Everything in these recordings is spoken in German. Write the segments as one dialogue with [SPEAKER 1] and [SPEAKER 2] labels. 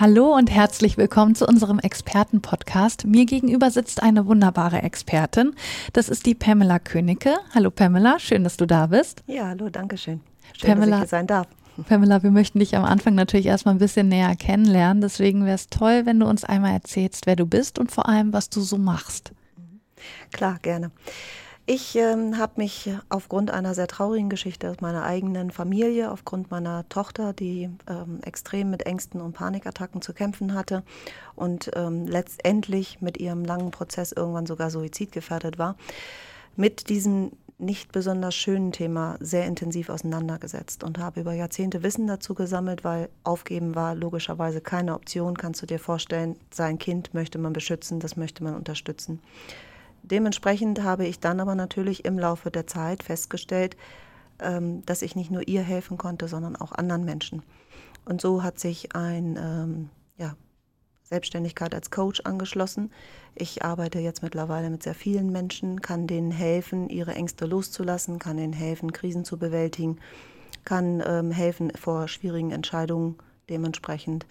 [SPEAKER 1] Hallo und herzlich willkommen zu unserem Expertenpodcast. Mir gegenüber sitzt eine wunderbare Expertin. Das ist die Pamela Königke. Hallo Pamela, schön, dass du da bist.
[SPEAKER 2] Ja, hallo, danke schön. Schön,
[SPEAKER 1] Pamela,
[SPEAKER 2] dass ich hier sein darf.
[SPEAKER 1] Pamela, wir möchten dich am Anfang natürlich erstmal ein bisschen näher kennenlernen. Deswegen wäre es toll, wenn du uns einmal erzählst, wer du bist und vor allem, was du so machst.
[SPEAKER 2] Klar, gerne. Ich ähm, habe mich aufgrund einer sehr traurigen Geschichte aus meiner eigenen Familie, aufgrund meiner Tochter, die ähm, extrem mit Ängsten und Panikattacken zu kämpfen hatte und ähm, letztendlich mit ihrem langen Prozess irgendwann sogar suizidgefährdet war, mit diesem nicht besonders schönen Thema sehr intensiv auseinandergesetzt und habe über Jahrzehnte Wissen dazu gesammelt, weil aufgeben war logischerweise keine Option, kannst du dir vorstellen, sein Kind möchte man beschützen, das möchte man unterstützen. Dementsprechend habe ich dann aber natürlich im Laufe der Zeit festgestellt, ähm, dass ich nicht nur ihr helfen konnte, sondern auch anderen Menschen. Und so hat sich ein ähm, ja, Selbstständigkeit als Coach angeschlossen. Ich arbeite jetzt mittlerweile mit sehr vielen Menschen, kann denen helfen, ihre Ängste loszulassen, kann ihnen helfen, Krisen zu bewältigen, kann ähm, helfen, vor schwierigen Entscheidungen dementsprechend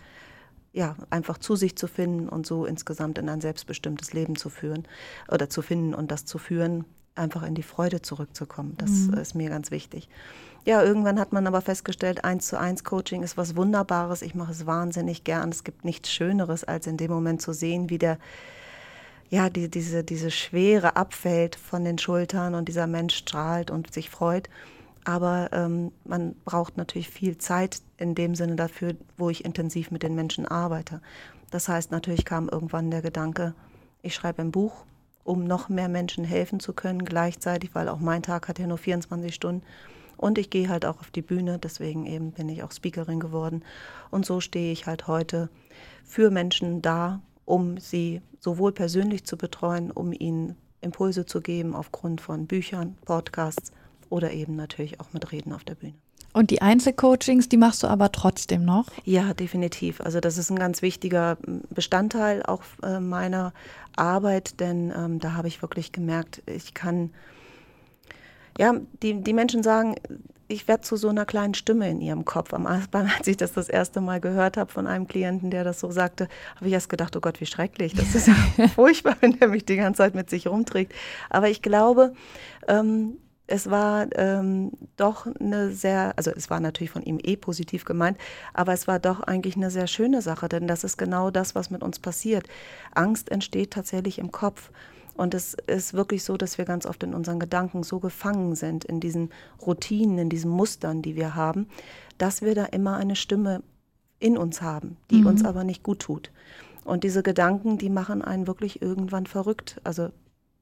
[SPEAKER 2] ja, einfach zu sich zu finden und so insgesamt in ein selbstbestimmtes Leben zu führen oder zu finden und das zu führen, einfach in die Freude zurückzukommen. Das mhm. ist mir ganz wichtig. Ja, irgendwann hat man aber festgestellt, eins zu eins Coaching ist was Wunderbares. Ich mache es wahnsinnig gern. Es gibt nichts Schöneres, als in dem Moment zu sehen, wie der ja, die, diese, diese Schwere abfällt von den Schultern und dieser Mensch strahlt und sich freut. Aber ähm, man braucht natürlich viel Zeit in dem Sinne dafür, wo ich intensiv mit den Menschen arbeite. Das heißt, natürlich kam irgendwann der Gedanke, ich schreibe ein Buch, um noch mehr Menschen helfen zu können gleichzeitig, weil auch mein Tag hat ja nur 24 Stunden. Und ich gehe halt auch auf die Bühne, deswegen eben bin ich auch Speakerin geworden. Und so stehe ich halt heute für Menschen da, um sie sowohl persönlich zu betreuen, um ihnen Impulse zu geben aufgrund von Büchern, Podcasts oder eben natürlich auch mit Reden auf der Bühne.
[SPEAKER 1] Und die Einzelcoachings, die machst du aber trotzdem noch?
[SPEAKER 2] Ja, definitiv. Also das ist ein ganz wichtiger Bestandteil auch äh, meiner Arbeit, denn ähm, da habe ich wirklich gemerkt, ich kann, ja, die, die Menschen sagen, ich werde zu so einer kleinen Stimme in ihrem Kopf. Am Anfang, als ich das das erste Mal gehört habe von einem Klienten, der das so sagte, habe ich erst gedacht, oh Gott, wie schrecklich. Das ist ja furchtbar, wenn der mich die ganze Zeit mit sich rumträgt. Aber ich glaube, ähm, es war ähm, doch eine sehr, also es war natürlich von ihm eh positiv gemeint, aber es war doch eigentlich eine sehr schöne Sache, denn das ist genau das, was mit uns passiert. Angst entsteht tatsächlich im Kopf. Und es ist wirklich so, dass wir ganz oft in unseren Gedanken so gefangen sind, in diesen Routinen, in diesen Mustern, die wir haben, dass wir da immer eine Stimme in uns haben, die mhm. uns aber nicht gut tut. Und diese Gedanken, die machen einen wirklich irgendwann verrückt. Also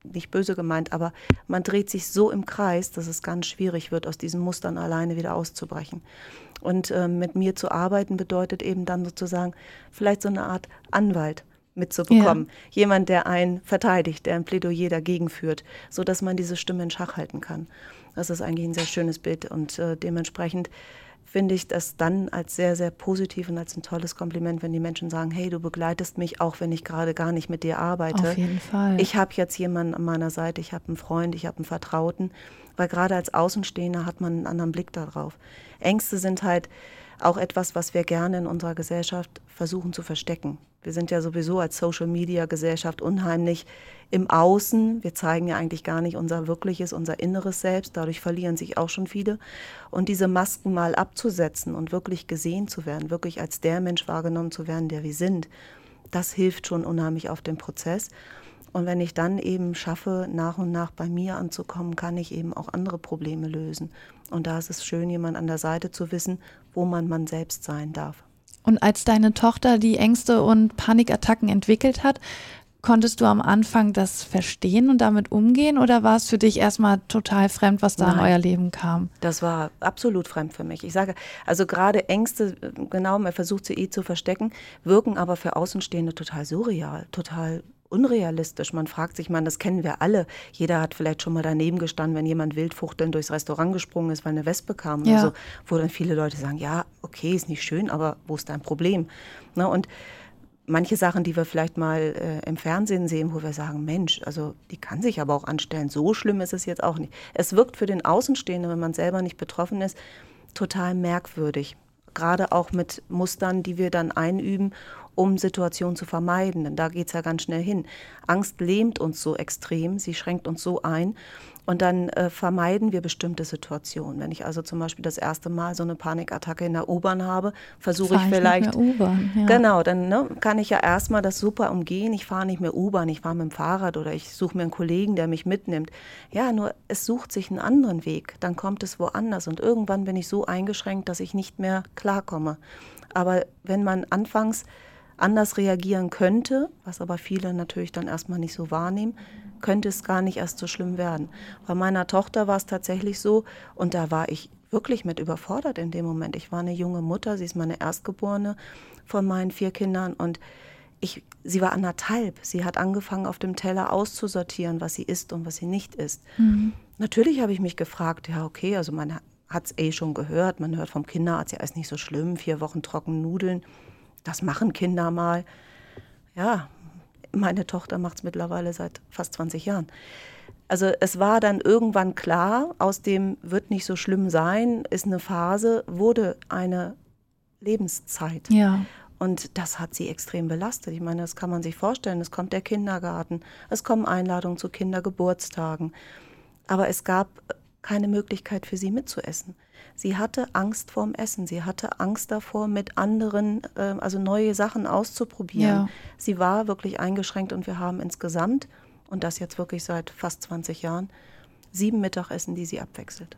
[SPEAKER 2] nicht böse gemeint, aber man dreht sich so im Kreis, dass es ganz schwierig wird, aus diesen Mustern alleine wieder auszubrechen. Und äh, mit mir zu arbeiten bedeutet eben dann sozusagen vielleicht so eine Art Anwalt mitzubekommen. Ja. Jemand, der einen verteidigt, der ein Plädoyer dagegen führt, sodass man diese Stimme in Schach halten kann. Das ist eigentlich ein sehr schönes Bild und äh, dementsprechend finde ich das dann als sehr, sehr positiv und als ein tolles Kompliment, wenn die Menschen sagen, hey, du begleitest mich, auch wenn ich gerade gar nicht mit dir arbeite.
[SPEAKER 1] Auf jeden Fall.
[SPEAKER 2] Ich habe jetzt jemanden an meiner Seite, ich habe einen Freund, ich habe einen Vertrauten, weil gerade als Außenstehender hat man einen anderen Blick darauf. Ängste sind halt auch etwas, was wir gerne in unserer Gesellschaft versuchen zu verstecken. Wir sind ja sowieso als Social-Media-Gesellschaft unheimlich im Außen. Wir zeigen ja eigentlich gar nicht unser wirkliches, unser inneres Selbst. Dadurch verlieren sich auch schon viele. Und diese Masken mal abzusetzen und wirklich gesehen zu werden, wirklich als der Mensch wahrgenommen zu werden, der wir sind, das hilft schon unheimlich auf den Prozess. Und wenn ich dann eben schaffe, nach und nach bei mir anzukommen, kann ich eben auch andere Probleme lösen. Und da ist es schön, jemand an der Seite zu wissen, wo man man selbst sein darf.
[SPEAKER 1] Und als deine Tochter die Ängste und Panikattacken entwickelt hat, konntest du am Anfang das verstehen und damit umgehen oder war es für dich erstmal total fremd, was da Nein, in euer Leben kam?
[SPEAKER 2] Das war absolut fremd für mich. Ich sage, also gerade Ängste, genau, man versucht sie eh zu verstecken, wirken aber für Außenstehende total surreal, total unrealistisch. Man fragt sich, man, das kennen wir alle. Jeder hat vielleicht schon mal daneben gestanden, wenn jemand wildfuchteln durchs Restaurant gesprungen ist, weil eine Wespe kam
[SPEAKER 1] Ja.
[SPEAKER 2] oder so, wo dann viele Leute sagen, ja, okay, ist nicht schön, aber wo ist dein Problem? Ne, und manche Sachen, die wir vielleicht mal äh, im Fernsehen sehen, wo wir sagen, Mensch, also die kann sich aber auch anstellen. So schlimm ist es jetzt auch nicht. Es wirkt für den Außenstehenden, wenn man selber nicht betroffen ist, total merkwürdig. Gerade auch mit Mustern, die wir dann einüben, um Situationen zu vermeiden. Denn da geht es ja ganz schnell hin. Angst lähmt uns so extrem, sie schränkt uns so ein. Und dann äh, vermeiden wir bestimmte Situationen. Wenn ich also zum Beispiel das erste Mal so eine Panikattacke in der U-Bahn habe, versuche ich
[SPEAKER 1] Fahr nicht
[SPEAKER 2] vielleicht.
[SPEAKER 1] mehr U-Bahn, ja.
[SPEAKER 2] Genau, dann ne, kann ich ja erstmal das super umgehen. Ich fahre nicht mehr U-Bahn, ich fahre mit dem Fahrrad oder ich suche mir einen Kollegen, der mich mitnimmt. Ja, nur es sucht sich einen anderen Weg. Dann kommt es woanders und irgendwann bin ich so eingeschränkt, dass ich nicht mehr klarkomme. Aber wenn man anfangs anders reagieren könnte, was aber viele natürlich dann erstmal nicht so wahrnehmen, könnte es gar nicht erst so schlimm werden. Bei meiner Tochter war es tatsächlich so und da war ich wirklich mit überfordert in dem Moment. Ich war eine junge Mutter, sie ist meine Erstgeborene von meinen vier Kindern und ich, sie war anderthalb. Sie hat angefangen, auf dem Teller auszusortieren, was sie isst und was sie nicht isst. Natürlich habe ich mich gefragt, ja, okay, also man hat es eh schon gehört, man hört vom Kinderarzt, ja, ist nicht so schlimm, vier Wochen trocken Nudeln, das machen Kinder mal. Ja, meine Tochter macht es mittlerweile seit fast 20 Jahren. Also es war dann irgendwann klar, aus dem wird nicht so schlimm sein, ist eine Phase, wurde eine Lebenszeit.
[SPEAKER 1] Ja.
[SPEAKER 2] Und das hat sie extrem belastet. Ich meine, das kann man sich vorstellen. Es kommt der Kindergarten, es kommen Einladungen zu Kindergeburtstagen. Aber es gab keine Möglichkeit für sie mitzuessen. Sie hatte Angst vorm Essen. Sie hatte Angst davor, mit anderen, äh, also neue Sachen auszuprobieren.
[SPEAKER 1] Ja.
[SPEAKER 2] Sie war wirklich eingeschränkt und wir haben insgesamt, und das jetzt wirklich seit fast 20 Jahren, sieben Mittagessen, die sie abwechselt.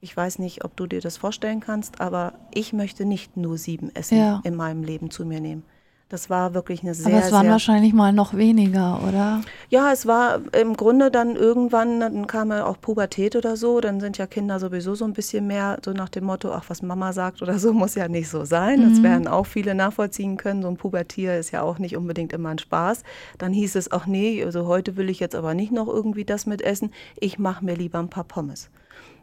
[SPEAKER 2] Ich weiß nicht, ob du dir das vorstellen kannst, aber ich möchte nicht nur sieben Essen
[SPEAKER 1] Ja.
[SPEAKER 2] in meinem Leben zu mir nehmen. Das war wirklich eine sehr,
[SPEAKER 1] Aber es waren wahrscheinlich mal noch weniger, oder?
[SPEAKER 2] ja, es war im Grunde dann irgendwann, dann kam ja auch Pubertät oder so, dann sind ja Kinder sowieso so ein bisschen mehr so nach dem Motto, ach, was Mama sagt oder so, muss ja nicht so sein. Das werden auch viele nachvollziehen können. So ein Pubertier ist ja auch nicht unbedingt immer ein Spaß. Dann hieß es auch, nee, also heute will ich jetzt aber nicht noch irgendwie das mit essen. Ich mache mir lieber ein paar Pommes.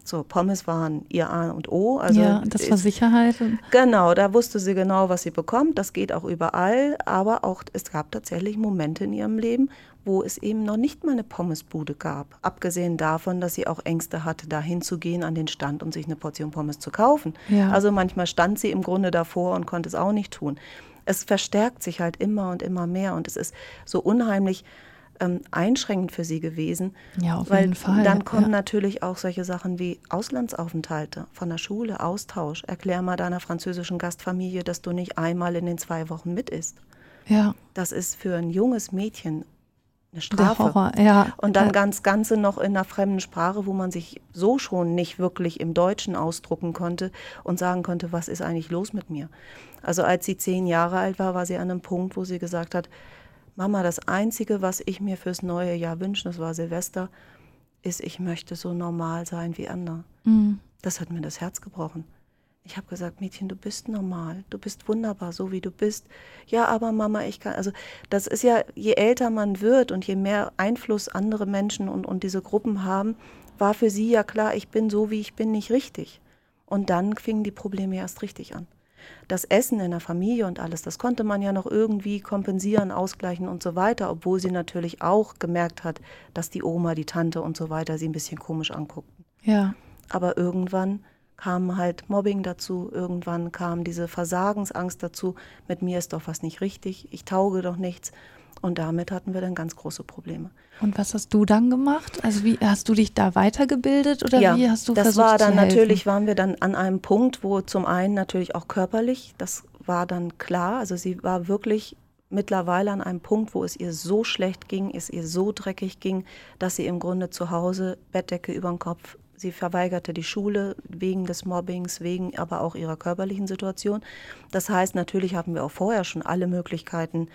[SPEAKER 2] So, Pommes waren ihr A und O. Also
[SPEAKER 1] ja, das war Sicherheit.
[SPEAKER 2] Genau, da wusste sie genau, was sie bekommt. Das geht auch überall. Aber auch es gab tatsächlich Momente in ihrem Leben, wo es eben noch nicht mal eine Pommesbude gab. Abgesehen davon, dass sie auch Ängste hatte, da hinzugehen an den Stand und sich eine Portion Pommes zu kaufen.
[SPEAKER 1] Ja.
[SPEAKER 2] Also manchmal stand sie im Grunde davor und konnte es auch nicht tun. Es verstärkt sich halt immer und immer mehr und es ist so unheimlich ähm, einschränkend für sie gewesen.
[SPEAKER 1] Ja, auf
[SPEAKER 2] weil
[SPEAKER 1] jeden Fall,
[SPEAKER 2] Dann kommen
[SPEAKER 1] ja.
[SPEAKER 2] natürlich auch solche Sachen wie Auslandsaufenthalte von der Schule, Austausch. Erklär mal deiner französischen Gastfamilie, dass du nicht einmal in den zwei Wochen mit isst.
[SPEAKER 1] Ja,
[SPEAKER 2] Das ist für ein junges Mädchen eine
[SPEAKER 1] der
[SPEAKER 2] Strafe.
[SPEAKER 1] Horror, ja.
[SPEAKER 2] Und dann
[SPEAKER 1] Äh,
[SPEAKER 2] ganz Ganze noch in einer fremden Sprache, wo man sich so schon nicht wirklich im Deutschen ausdrucken konnte und sagen konnte, was ist eigentlich los mit mir? Also als sie zehn Jahre alt war, war sie an einem Punkt, wo sie gesagt hat, Mama, das Einzige, was ich mir fürs neue Jahr wünsche, das war Silvester, ist, ich möchte so normal sein wie andere.
[SPEAKER 1] mm,
[SPEAKER 2] Das hat mir das Herz gebrochen. Ich habe gesagt, Mädchen, du bist normal, du bist wunderbar, so wie du bist. Ja, aber Mama, ich kann, also das ist ja, je älter man wird und je mehr Einfluss andere Menschen und, und diese Gruppen haben, war für sie ja klar, ich bin so, wie ich bin, nicht richtig. Und dann fingen die Probleme erst richtig an. Das Essen in der Familie und alles, das konnte man ja noch irgendwie kompensieren, ausgleichen und so weiter, obwohl sie natürlich auch gemerkt hat, dass die Oma, die Tante und so weiter sie ein bisschen komisch anguckten.
[SPEAKER 1] ja.
[SPEAKER 2] Aber irgendwann kam halt Mobbing dazu, irgendwann kam diese Versagensangst dazu, mit mir ist doch was nicht richtig, ich tauge doch nichts. Und damit hatten wir dann ganz große Probleme.
[SPEAKER 1] Und was hast du dann gemacht? Also wie hast du dich da weitergebildet oder wie hast du
[SPEAKER 2] das
[SPEAKER 1] versucht
[SPEAKER 2] war dann
[SPEAKER 1] zu helfen?
[SPEAKER 2] natürlich, waren wir dann an einem Punkt, wo zum einen natürlich auch körperlich, das war dann klar, also sie war wirklich mittlerweile an einem Punkt, wo es ihr so schlecht ging, es ihr so dreckig ging, dass sie im Grunde zu Hause Bettdecke über den Kopf, sie verweigerte die Schule wegen des Mobbings, wegen aber auch ihrer körperlichen Situation. Das heißt, natürlich haben wir auch vorher schon alle Möglichkeiten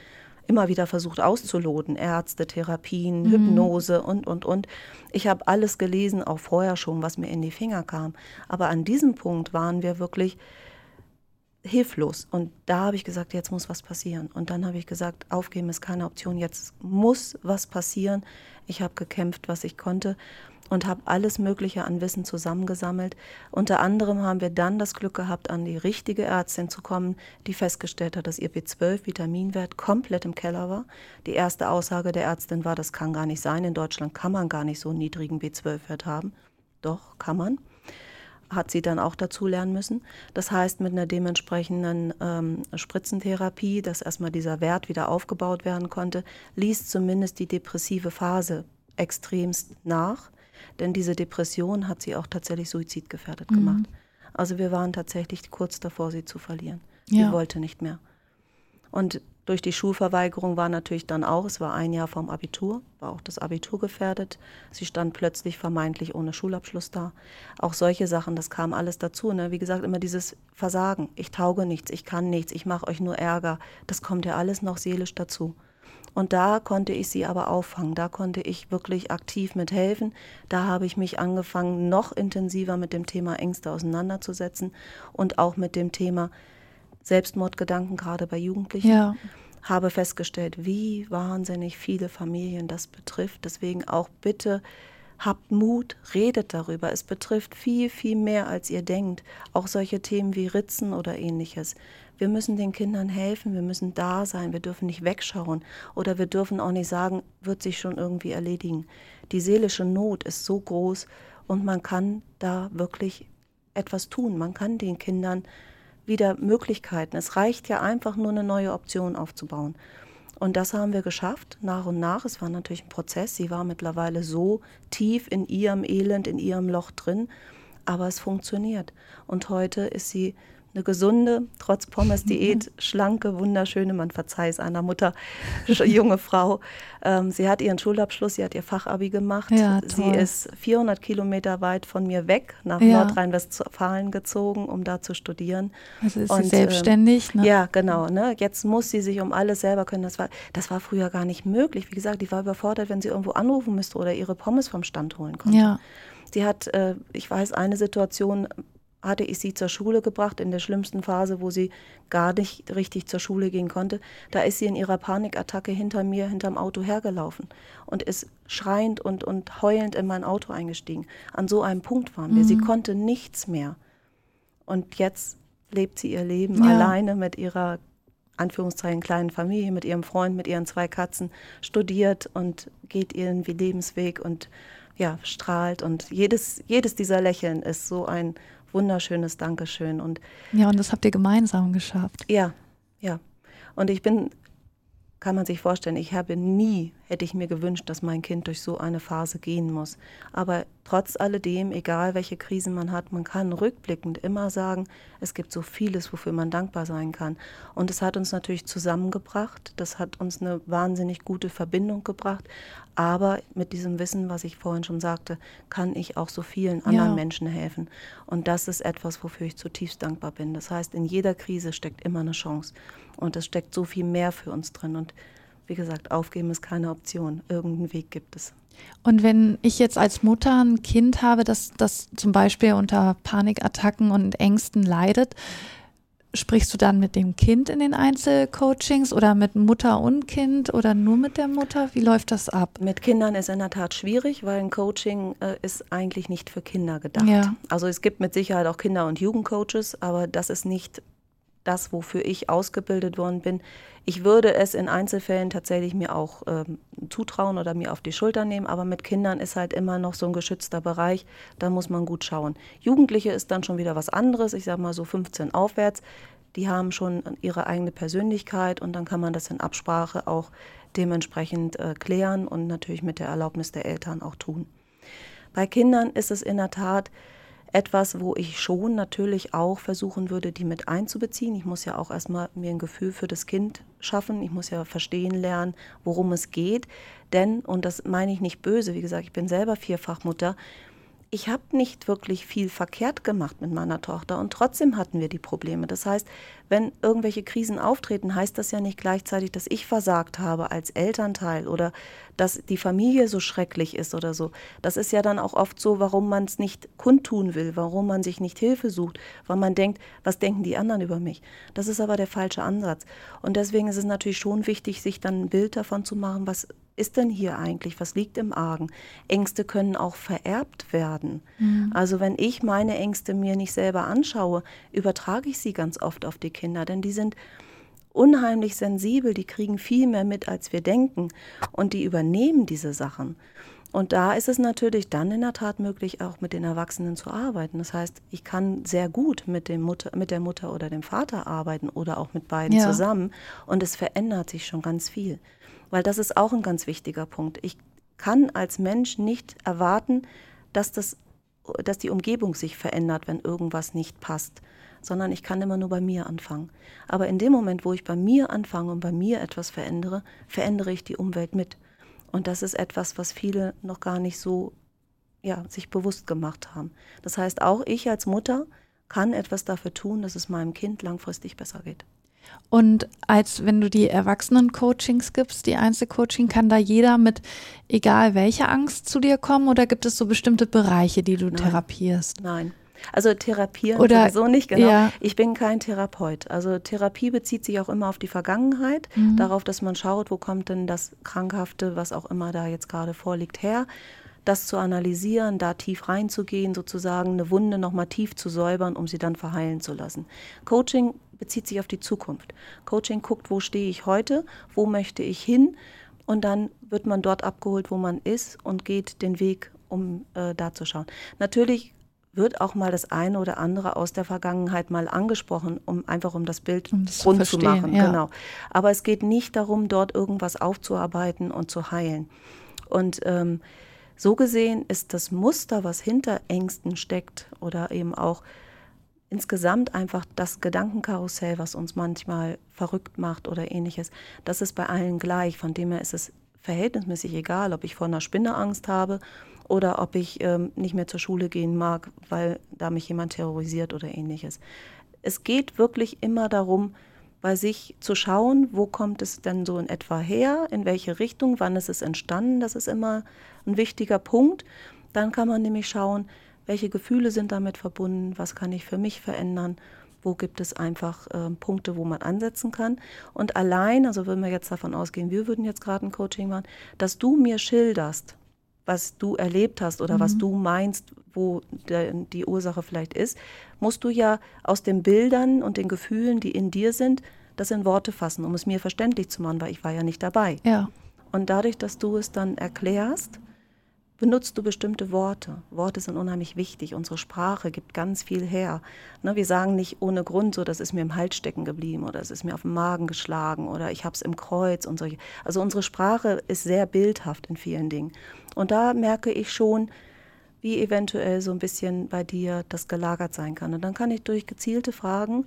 [SPEAKER 2] immer wieder versucht auszuloten. Ärzte, Therapien, Hypnose und, und, und. Ich habe alles gelesen, auch vorher schon, was mir in die Finger kam. Aber an diesem Punkt waren wir wirklich hilflos. Und da habe ich gesagt, jetzt muss was passieren. Und dann habe ich gesagt, aufgeben ist keine Option, jetzt muss was passieren. Ich habe gekämpft, was ich konnte und habe alles Mögliche an Wissen zusammengesammelt. Unter anderem haben wir dann das Glück gehabt, an die richtige Ärztin zu kommen, die festgestellt hat, dass ihr B12-Vitaminwert komplett im Keller war. Die erste Aussage der Ärztin war, das kann gar nicht sein. In Deutschland kann man gar nicht so einen niedrigen B12-Wert haben. Doch, kann man hat sie dann auch dazu lernen müssen. Das heißt, mit einer dementsprechenden ähm, Spritzentherapie, dass erstmal dieser Wert wieder aufgebaut werden konnte, ließ zumindest die depressive Phase extremst nach. Denn diese Depression hat sie auch tatsächlich suizidgefährdet mhm. gemacht. Also wir waren tatsächlich kurz davor, sie zu verlieren. Ja. Sie wollte nicht mehr. Und durch die Schulverweigerung war natürlich dann auch, es war ein Jahr vom Abitur, war auch das Abitur gefährdet. Sie stand plötzlich vermeintlich ohne Schulabschluss da. Auch solche Sachen, das kam alles dazu. Ne? Wie gesagt, immer dieses Versagen. Ich tauge nichts, ich kann nichts, ich mache euch nur Ärger. Das kommt ja alles noch seelisch dazu. Und da konnte ich sie aber auffangen, da konnte ich wirklich aktiv mithelfen. Da habe ich mich angefangen, noch intensiver mit dem Thema Ängste auseinanderzusetzen und auch mit dem Thema Selbstmordgedanken, gerade bei Jugendlichen. Ja. Habe festgestellt, wie wahnsinnig viele Familien das betrifft. Deswegen auch bitte habt Mut, redet darüber. Es betrifft viel, viel mehr, als ihr denkt. Auch solche Themen wie Ritzen oder ähnliches. Wir müssen den Kindern helfen, wir müssen da sein, wir dürfen nicht wegschauen oder wir dürfen auch nicht sagen, wird sich schon irgendwie erledigen. Die seelische Not ist so groß und man kann da wirklich etwas tun. Man kann den Kindern wieder Möglichkeiten. Es reicht ja einfach nur eine neue Option aufzubauen. Und das haben wir geschafft, nach und nach. Es war natürlich ein Prozess. Sie war mittlerweile so tief in ihrem Elend, in ihrem Loch drin, aber es funktioniert. Und heute ist sie eine gesunde, trotz Pommes-Diät, schlanke, wunderschöne, man verzeiht es einer Mutter, junge Frau. Ähm, sie hat ihren Schulabschluss, sie hat ihr Fachabi gemacht. Ja, sie ist 400 Kilometer weit von mir weg nach ja. Nordrhein-Westfalen gezogen, um da zu studieren.
[SPEAKER 1] Also ist Und, sie selbstständig?
[SPEAKER 2] Ähm, ne? Ja, genau. Ne? Jetzt muss sie sich um alles selber können. Das war, das war früher gar nicht möglich. Wie gesagt, die war überfordert, wenn sie irgendwo anrufen müsste oder ihre Pommes vom Stand holen konnte. Ja. Sie hat, äh, ich weiß, eine Situation hatte ich sie zur Schule gebracht, in der schlimmsten Phase, wo sie gar nicht richtig zur Schule gehen konnte. Da ist sie in ihrer Panikattacke hinter mir, hinterm Auto hergelaufen und ist schreiend und, und heulend in mein Auto eingestiegen. An so einem Punkt waren wir. Mhm. Sie konnte nichts mehr. Und jetzt lebt sie ihr Leben ja. alleine mit ihrer Anführungszeichen kleinen Familie, mit ihrem Freund, mit ihren zwei Katzen, studiert und geht ihren Lebensweg und ja, strahlt. Und jedes, jedes dieser Lächeln ist so ein wunderschönes Dankeschön. Und
[SPEAKER 1] ja, und das habt ihr gemeinsam geschafft.
[SPEAKER 2] Ja, ja. Und ich bin, kann man sich vorstellen, ich habe nie, hätte ich mir gewünscht, dass mein Kind durch so eine Phase gehen muss. Aber trotz alledem, egal welche Krisen man hat, man kann rückblickend immer sagen, es gibt so vieles, wofür man dankbar sein kann. Und es hat uns natürlich zusammengebracht, das hat uns eine wahnsinnig gute Verbindung gebracht. Aber mit diesem Wissen, was ich vorhin schon sagte, kann ich auch so vielen anderen ja. Menschen helfen. Und das ist etwas, wofür ich zutiefst dankbar bin. Das heißt, in jeder Krise steckt immer eine Chance. Und es steckt so viel mehr für uns drin. Und wie gesagt, aufgeben ist keine Option. Irgendeinen Weg gibt es.
[SPEAKER 1] Und wenn ich jetzt als Mutter ein Kind habe, das, das zum Beispiel unter Panikattacken und Ängsten leidet, Sprichst du dann mit dem Kind in den Einzelcoachings oder mit Mutter und Kind oder nur mit der Mutter? Wie läuft das ab?
[SPEAKER 2] Mit Kindern ist in der Tat schwierig, weil ein Coaching äh, ist eigentlich nicht für Kinder gedacht. Ja. Also es gibt mit Sicherheit auch Kinder- und Jugendcoaches, aber das ist nicht das, wofür ich ausgebildet worden bin. Ich würde es in Einzelfällen tatsächlich mir auch ähm, zutrauen oder mir auf die Schulter nehmen, aber mit Kindern ist halt immer noch so ein geschützter Bereich, da muss man gut schauen. Jugendliche ist dann schon wieder was anderes, ich sage mal so 15 aufwärts, die haben schon ihre eigene Persönlichkeit und dann kann man das in Absprache auch dementsprechend äh, klären und natürlich mit der Erlaubnis der Eltern auch tun. Bei Kindern ist es in der Tat etwas, wo ich schon natürlich auch versuchen würde, die mit einzubeziehen. Ich muss ja auch erstmal mir ein Gefühl für das Kind schaffen. Ich muss ja verstehen lernen, worum es geht. Denn, und das meine ich nicht böse, wie gesagt, ich bin selber Vierfachmutter, ich habe nicht wirklich viel verkehrt gemacht mit meiner Tochter und trotzdem hatten wir die Probleme. Das heißt, wenn irgendwelche Krisen auftreten, heißt das ja nicht gleichzeitig, dass ich versagt habe als Elternteil oder dass die Familie so schrecklich ist oder so. Das ist ja dann auch oft so, warum man es nicht kundtun will, warum man sich nicht Hilfe sucht, weil man denkt, was denken die anderen über mich. Das ist aber der falsche Ansatz. Und deswegen ist es natürlich schon wichtig, sich dann ein Bild davon zu machen, was ist denn hier eigentlich? Was liegt im Argen? Ängste können auch vererbt werden. Mhm. Also wenn ich meine Ängste mir nicht selber anschaue, übertrage ich sie ganz oft auf die Kinder, denn die sind unheimlich sensibel, die kriegen viel mehr mit, als wir denken und die übernehmen diese Sachen. Und da ist es natürlich dann in der Tat möglich, auch mit den Erwachsenen zu arbeiten. Das heißt, ich kann sehr gut mit, dem Mutter, mit der Mutter oder dem Vater arbeiten oder auch mit beiden ja. zusammen. Und es verändert sich schon ganz viel. Weil das ist auch ein ganz wichtiger Punkt. Ich kann als Mensch nicht erwarten, dass, das, dass die Umgebung sich verändert, wenn irgendwas nicht passt, sondern ich kann immer nur bei mir anfangen. Aber in dem Moment, wo ich bei mir anfange und bei mir etwas verändere, verändere ich die Umwelt mit. Und das ist etwas, was viele noch gar nicht so ja, sich bewusst gemacht haben. Das heißt, auch ich als Mutter kann etwas dafür tun, dass es meinem Kind langfristig besser geht.
[SPEAKER 1] Und als wenn du die Erwachsenen-Coachings gibst, die Einzelcoaching, kann da jeder mit egal welcher Angst zu dir kommen oder gibt es so bestimmte Bereiche, die du Nein. therapierst?
[SPEAKER 2] Nein. Also therapieren Oder, sowieso nicht, genau. Ja. Ich bin kein Therapeut. Also Therapie bezieht sich auch immer auf die Vergangenheit, mhm. darauf, dass man schaut, wo kommt denn das Krankhafte, was auch immer da jetzt gerade vorliegt, her. Das zu analysieren, da tief reinzugehen, sozusagen eine Wunde nochmal tief zu säubern, um sie dann verheilen zu lassen. Coaching bezieht sich auf die Zukunft. Coaching guckt, wo stehe ich heute, wo möchte ich hin und dann wird man dort abgeholt, wo man ist und geht den Weg, um äh, da zu schauen. Natürlich wird auch mal das eine oder andere aus der Vergangenheit mal angesprochen, um einfach um das Bild um das rund zu, zu machen. Ja. Genau. Aber es geht nicht darum, dort irgendwas aufzuarbeiten und zu heilen. Und ähm, so gesehen ist das Muster, was hinter Ängsten steckt oder eben auch insgesamt einfach das Gedankenkarussell, was uns manchmal verrückt macht oder ähnliches, das ist bei allen gleich. Von dem her ist es verhältnismäßig egal, ob ich vor einer Spinne Angst habe oder ob ich ähm, nicht mehr zur Schule gehen mag, weil da mich jemand terrorisiert oder ähnliches. Es geht wirklich immer darum, bei sich zu schauen, wo kommt es denn so in etwa her, in welche Richtung, wann ist es entstanden, das ist immer ein wichtiger Punkt. Dann kann man nämlich schauen, welche Gefühle sind damit verbunden, was kann ich für mich verändern, wo gibt es einfach äh, Punkte, wo man ansetzen kann. Und allein, also wenn wir jetzt davon ausgehen, wir würden jetzt gerade ein Coaching machen, dass du mir schilderst, was du erlebt hast oder mhm. was du meinst, wo der, die Ursache vielleicht ist, musst du ja aus den Bildern und den Gefühlen, die in dir sind, das in Worte fassen, um es mir verständlich zu machen, weil ich war ja nicht dabei.
[SPEAKER 1] Ja.
[SPEAKER 2] Und dadurch, dass du es dann erklärst, benutzt du bestimmte Worte. Worte sind unheimlich wichtig. Unsere Sprache gibt ganz viel her. Ne, wir sagen nicht ohne Grund so, das ist mir im Hals stecken geblieben oder es ist mir auf den Magen geschlagen oder ich habe es im Kreuz und solche. Also unsere Sprache ist sehr bildhaft in vielen Dingen. Und da merke ich schon, wie eventuell so ein bisschen bei dir das gelagert sein kann. Und dann kann ich durch gezielte Fragen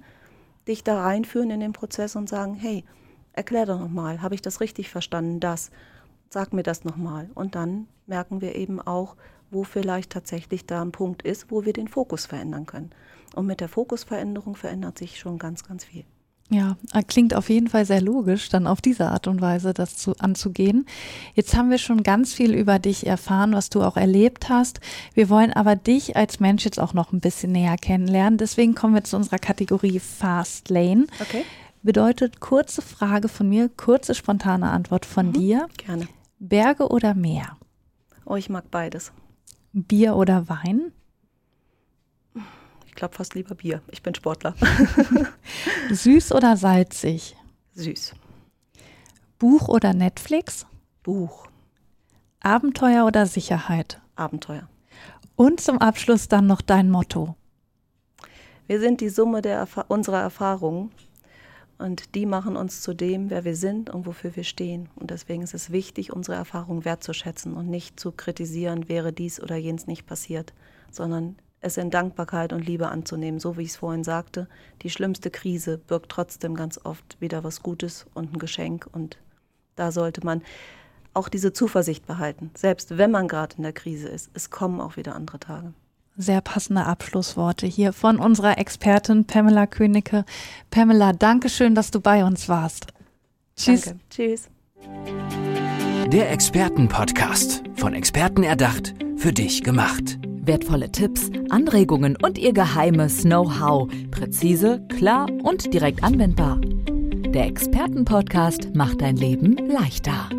[SPEAKER 2] dich da reinführen in den Prozess und sagen, hey, erklär doch nochmal, habe ich das richtig verstanden, das? Sag mir das nochmal. Und dann merken wir eben auch, wo vielleicht tatsächlich da ein Punkt ist, wo wir den Fokus verändern können. Und mit der Fokusveränderung verändert sich schon ganz, ganz viel.
[SPEAKER 1] Ja, äh, klingt auf jeden Fall sehr logisch, dann auf diese Art und Weise das zu, anzugehen. Jetzt haben wir schon ganz viel über dich erfahren, was du auch erlebt hast. Wir wollen aber dich als Mensch jetzt auch noch ein bisschen näher kennenlernen. Deswegen kommen wir zu unserer Kategorie Fast Lane.
[SPEAKER 2] Okay.
[SPEAKER 1] Bedeutet kurze Frage von mir, kurze spontane Antwort von mhm, dir.
[SPEAKER 2] Gerne.
[SPEAKER 1] Berge oder Meer?
[SPEAKER 2] Oh, ich mag beides.
[SPEAKER 1] Bier oder Wein?
[SPEAKER 2] Ich glaube fast lieber Bier. Ich bin Sportler.
[SPEAKER 1] Süß oder salzig?
[SPEAKER 2] Süß.
[SPEAKER 1] Buch oder Netflix?
[SPEAKER 2] Buch.
[SPEAKER 1] Abenteuer oder Sicherheit?
[SPEAKER 2] Abenteuer.
[SPEAKER 1] Und zum Abschluss dann noch dein Motto.
[SPEAKER 2] Wir sind die Summe der, unserer Erfahrungen und die machen uns zu dem, wer wir sind und wofür wir stehen. Und deswegen ist es wichtig, unsere Erfahrungen wertzuschätzen und nicht zu kritisieren, wäre dies oder jenes nicht passiert, sondern es in Dankbarkeit und Liebe anzunehmen. So wie ich es vorhin sagte, die schlimmste Krise birgt trotzdem ganz oft wieder was Gutes und ein Geschenk. Und da sollte man auch diese Zuversicht behalten, selbst wenn man gerade in der Krise ist. Es kommen auch wieder andere Tage.
[SPEAKER 1] Sehr passende Abschlussworte hier von unserer Expertin Pamela Königke. Pamela, danke schön, dass du bei uns warst.
[SPEAKER 2] Tschüss. Danke. Tschüss.
[SPEAKER 3] Der Expertenpodcast, von Experten erdacht, für dich gemacht.
[SPEAKER 4] Wertvolle Tipps, Anregungen und ihr geheimes Know-how. Präzise, klar und direkt anwendbar. Der Expertenpodcast macht dein Leben leichter.